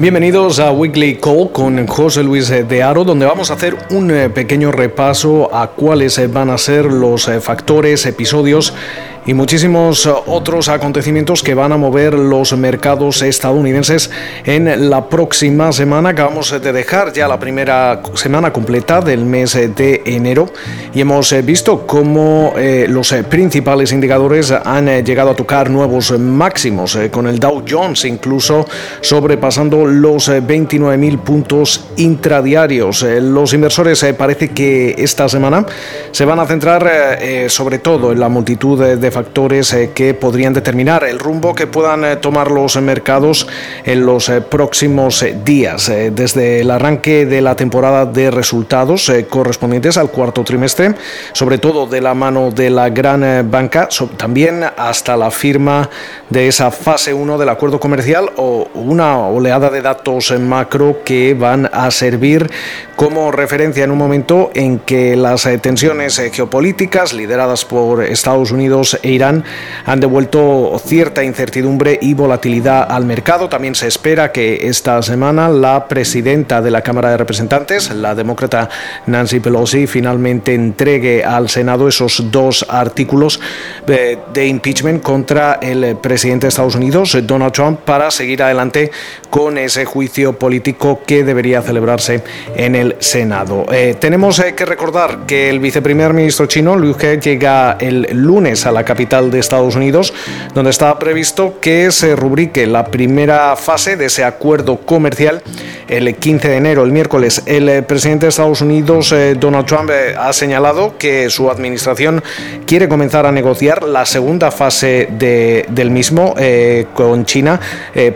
Bienvenidos a Weekly Call con José Luis de Aro, donde vamos a hacer un eh, pequeño repaso a cuáles eh, van a ser los eh, factores, episodios y muchísimos otros acontecimientos que van a mover los mercados estadounidenses en la próxima semana. Acabamos de dejar ya la primera semana completa del mes de enero y hemos visto cómo eh, los principales indicadores han llegado a tocar nuevos máximos, eh, con el Dow Jones incluso sobrepasando los 29.000 puntos intradiarios. Eh, los inversores parece que esta semana se van a centrar sobre todo en la multitud de factores eh, que podrían determinar el rumbo que puedan eh, tomar los mercados en los eh, próximos días. Desde el arranque de la temporada de resultados correspondientes al cuarto trimestre, sobre todo de la mano de la gran banca, también hasta la firma de esa fase 1 del acuerdo comercial o una oleada de datos macro que van a servir como referencia en un momento en que las tensiones geopolíticas lideradas por Estados Unidos e Irán han devuelto cierta incertidumbre y volatilidad al mercado. También se espera que esta semana la presidenta de la Cámara de Representantes, la demócrata Nancy Pelosi, finalmente entregue al Senado esos dos artículos de, impeachment contra el presidente de Estados Unidos, Donald Trump, para seguir adelante con ese juicio político que debería celebrarse en el Senado. Eh, tenemos eh, que recordar que el viceprimer ministro chino, Liu He, llega el lunes a la capital de Estados Unidos, donde está previsto que se rubrique la primera fase de ese acuerdo comercial el 15 de enero, el miércoles. El eh, presidente de Estados Unidos, eh, Donald Trump, eh, ha señalado que su administración quiere comenzar a negociar la segunda fase de, del mismo con China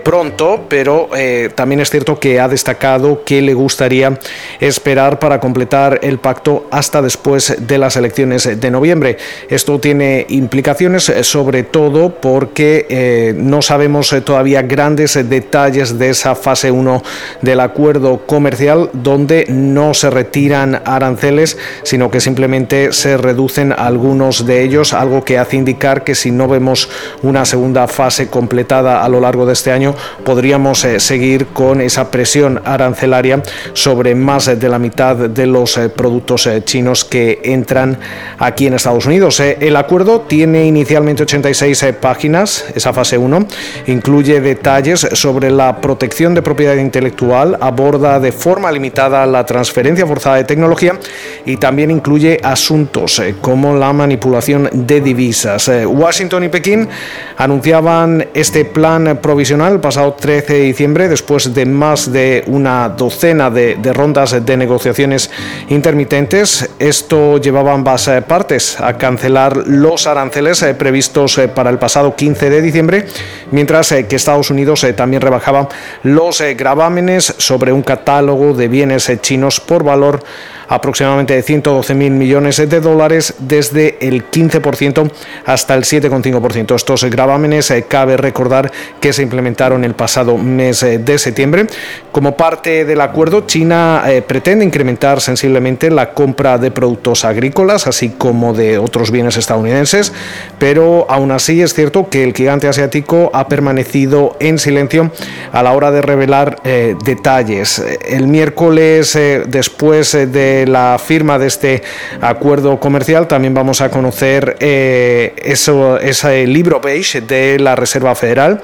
pronto, pero también es cierto que ha destacado que le gustaría esperar para completar el pacto hasta después de las elecciones de noviembre. Esto tiene implicaciones eh, sobre todo porque eh, no sabemos eh, todavía grandes detalles de esa fase 1 del acuerdo comercial donde no se retiran aranceles, sino que simplemente se reducen algunos de ellos, algo que hace indicar que si no vemos una segunda fase completada a lo largo de este año, podríamos seguir con esa presión arancelaria sobre más de la mitad de los productos chinos que entran aquí en Estados Unidos. El acuerdo tiene inicialmente 86 eh, páginas, esa fase 1, incluye detalles sobre la protección de propiedad intelectual, aborda de forma limitada la transferencia forzada de tecnología y también incluye asuntos eh, como la manipulación de divisas. Eh, Washington y Pekín anunciaban este plan provisional el pasado 13 de diciembre después de más de una docena de, de rondas de negociaciones intermitentes. Esto llevaba ambas partes a cancelar los aranceles eh, previstos eh, para el pasado 15 de diciembre, mientras eh, que Estados Unidos también rebajaba los gravámenes sobre un catálogo de bienes chinos por valor aproximadamente de 112 mil millones de dólares desde el 15% hasta el 7,5%. Estos gravámenes cabe recordar que se implementaron el pasado mes de septiembre. Como parte del acuerdo, China pretende incrementar sensiblemente la compra de productos agrícolas, así como de otros bienes estadounidenses, pero aún así es cierto que el gigante asiático ha permanecido en silencio a la hora de revelar eh, detalles. El miércoles, eh, después eh, de la firma de este acuerdo comercial, también vamos a conocer ese libro beige de la Reserva Federal,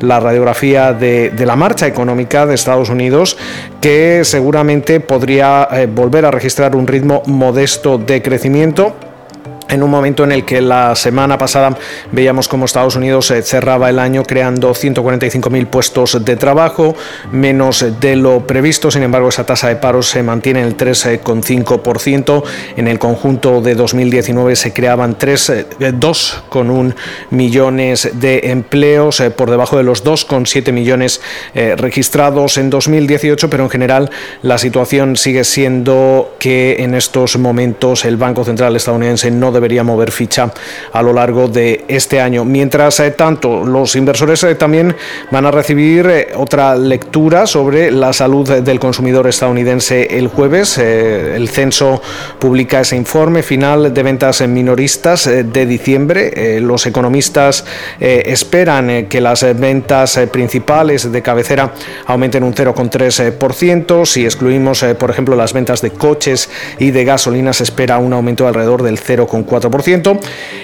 la radiografía de la marcha económica de Estados Unidos, que seguramente podría volver a registrar un ritmo modesto de crecimiento en un momento en el que la semana pasada veíamos cómo Estados Unidos eh, cerraba el año creando 145.000 puestos de trabajo, menos de lo previsto, sin embargo esa tasa de paro se mantiene en el 3,5%, en el conjunto de 2019 se creaban 2,1 eh, millones de empleos, eh, por debajo de los 2,7 millones registrados en 2018, pero en general la situación sigue siendo que en estos momentos el Banco Central estadounidense no debería mover ficha a lo largo de este año. Mientras tanto, los inversores también van a recibir otra lectura sobre la salud del consumidor estadounidense el jueves. el censo publica ese informe final de ventas minoristas de diciembre. los economistas esperan que las ventas principales de cabecera aumenten un 0,3%. Si excluimos, por ejemplo, las ventas de coches y de gasolina, se espera un aumento alrededor del 0,4%.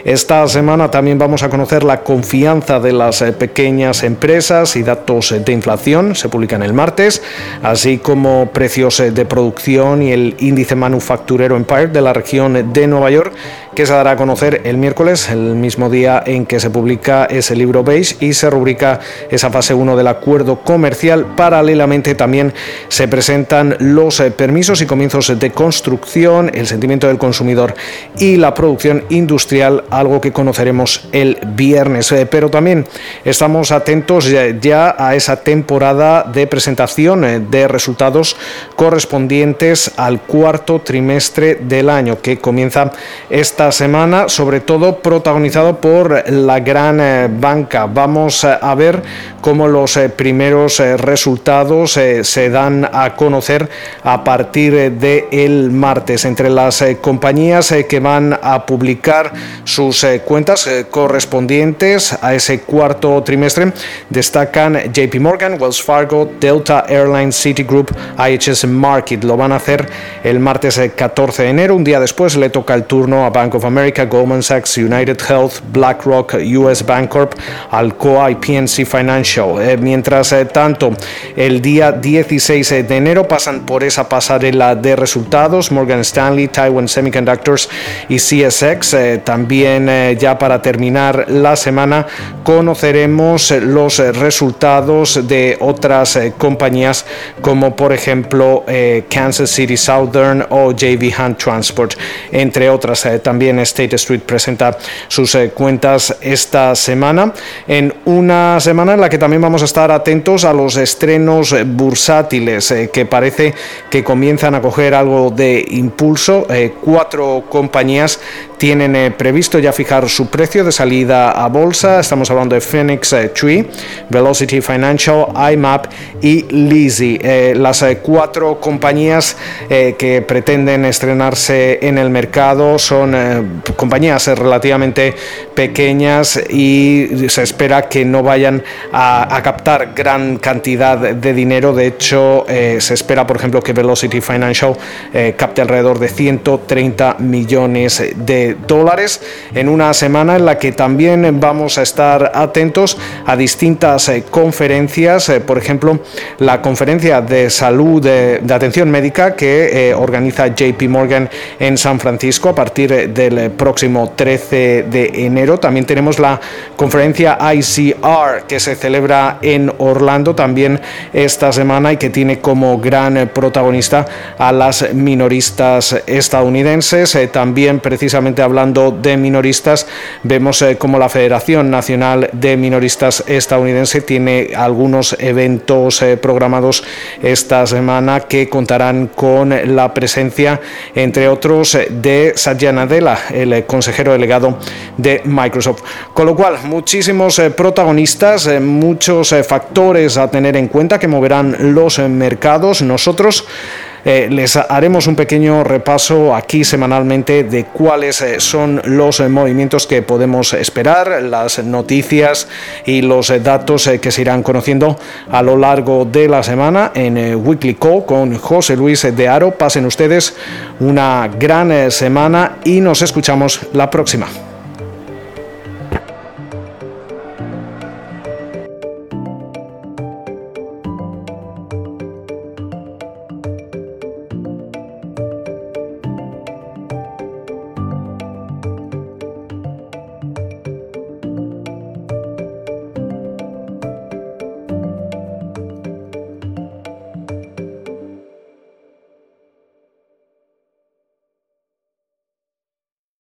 Esta semana también vamos a conocer la confianza de las eh, pequeñas empresas y datos de inflación. Se publican el martes, así como precios eh, de producción y el índice manufacturero Empire de la región de Nueva York que se dará a conocer el miércoles, el mismo día en que se publica ese libro beige y se rubrica esa fase 1 del acuerdo comercial. Paralelamente también se presentan los eh, permisos y comienzos de construcción, el sentimiento del consumidor y la producción industrial, algo que conoceremos el viernes. Eh, pero también estamos atentos ya a esa temporada de presentación eh, de resultados correspondientes al cuarto trimestre del año que comienza esta semana, sobre todo protagonizado por la gran eh, banca. Vamos eh, a ver cómo los eh, primeros resultados se dan a conocer a partir de el martes. Entre las compañías que van a publicar sus cuentas correspondientes a ese cuarto trimestre destacan JP Morgan, Wells Fargo, Delta Airlines, Citigroup, IHS Market. Lo van a hacer el martes 14 de enero. Un día después le toca el turno a Bank Bank of America, Goldman Sachs, United Health, BlackRock, US Bancorp, Alcoa y PNC Financial. Eh, mientras eh, tanto, el día 16 de enero pasan por esa pasarela de resultados Morgan Stanley, Taiwan Semiconductors y CSX. Eh, también ya para terminar la semana conoceremos los resultados de otras compañías como por ejemplo Kansas City Southern o JV Hunt Transport, entre otras también también State Street presenta sus eh, cuentas esta semana, en una semana en la que también vamos a estar atentos a los estrenos bursátiles eh, que parece que comienzan a coger algo de impulso. Eh, cuatro compañías tienen previsto ya fijar su precio de salida a bolsa. Estamos hablando de Phoenix Tree, Velocity Financial, IMAP y Lizzy. las cuatro compañías que pretenden estrenarse en el mercado son compañías relativamente pequeñas y se espera que no vayan a, captar gran cantidad de dinero. De hecho, eh, se espera, por ejemplo, que Velocity Financial eh, capte alrededor de 130 millones de dólares en una semana en la que también vamos a estar atentos a distintas eh, conferencias, por ejemplo, la conferencia de salud de, atención médica que organiza JP Morgan en San Francisco a partir de el próximo 13 de enero. También tenemos la conferencia ICR que se celebra en Orlando también esta semana y que tiene como gran protagonista a las minoristas estadounidenses. Eh, también precisamente hablando de minoristas, vemos eh, como la Federación Nacional de Minoristas Estadounidense tiene algunos eventos eh, programados esta semana que contarán con la presencia, entre otros, de Satya Nadella, el eh, consejero delegado de Microsoft. Con lo cual, muchísimos eh, protagonistas, muchos factores a tener en cuenta que moverán los mercados. Nosotros les haremos un pequeño repaso aquí semanalmente de cuáles son los movimientos que podemos esperar, las noticias y los datos que se irán conociendo a lo largo de la semana en Weekly Call con José Luis de Aro. Pasen ustedes una gran semana y nos escuchamos la próxima.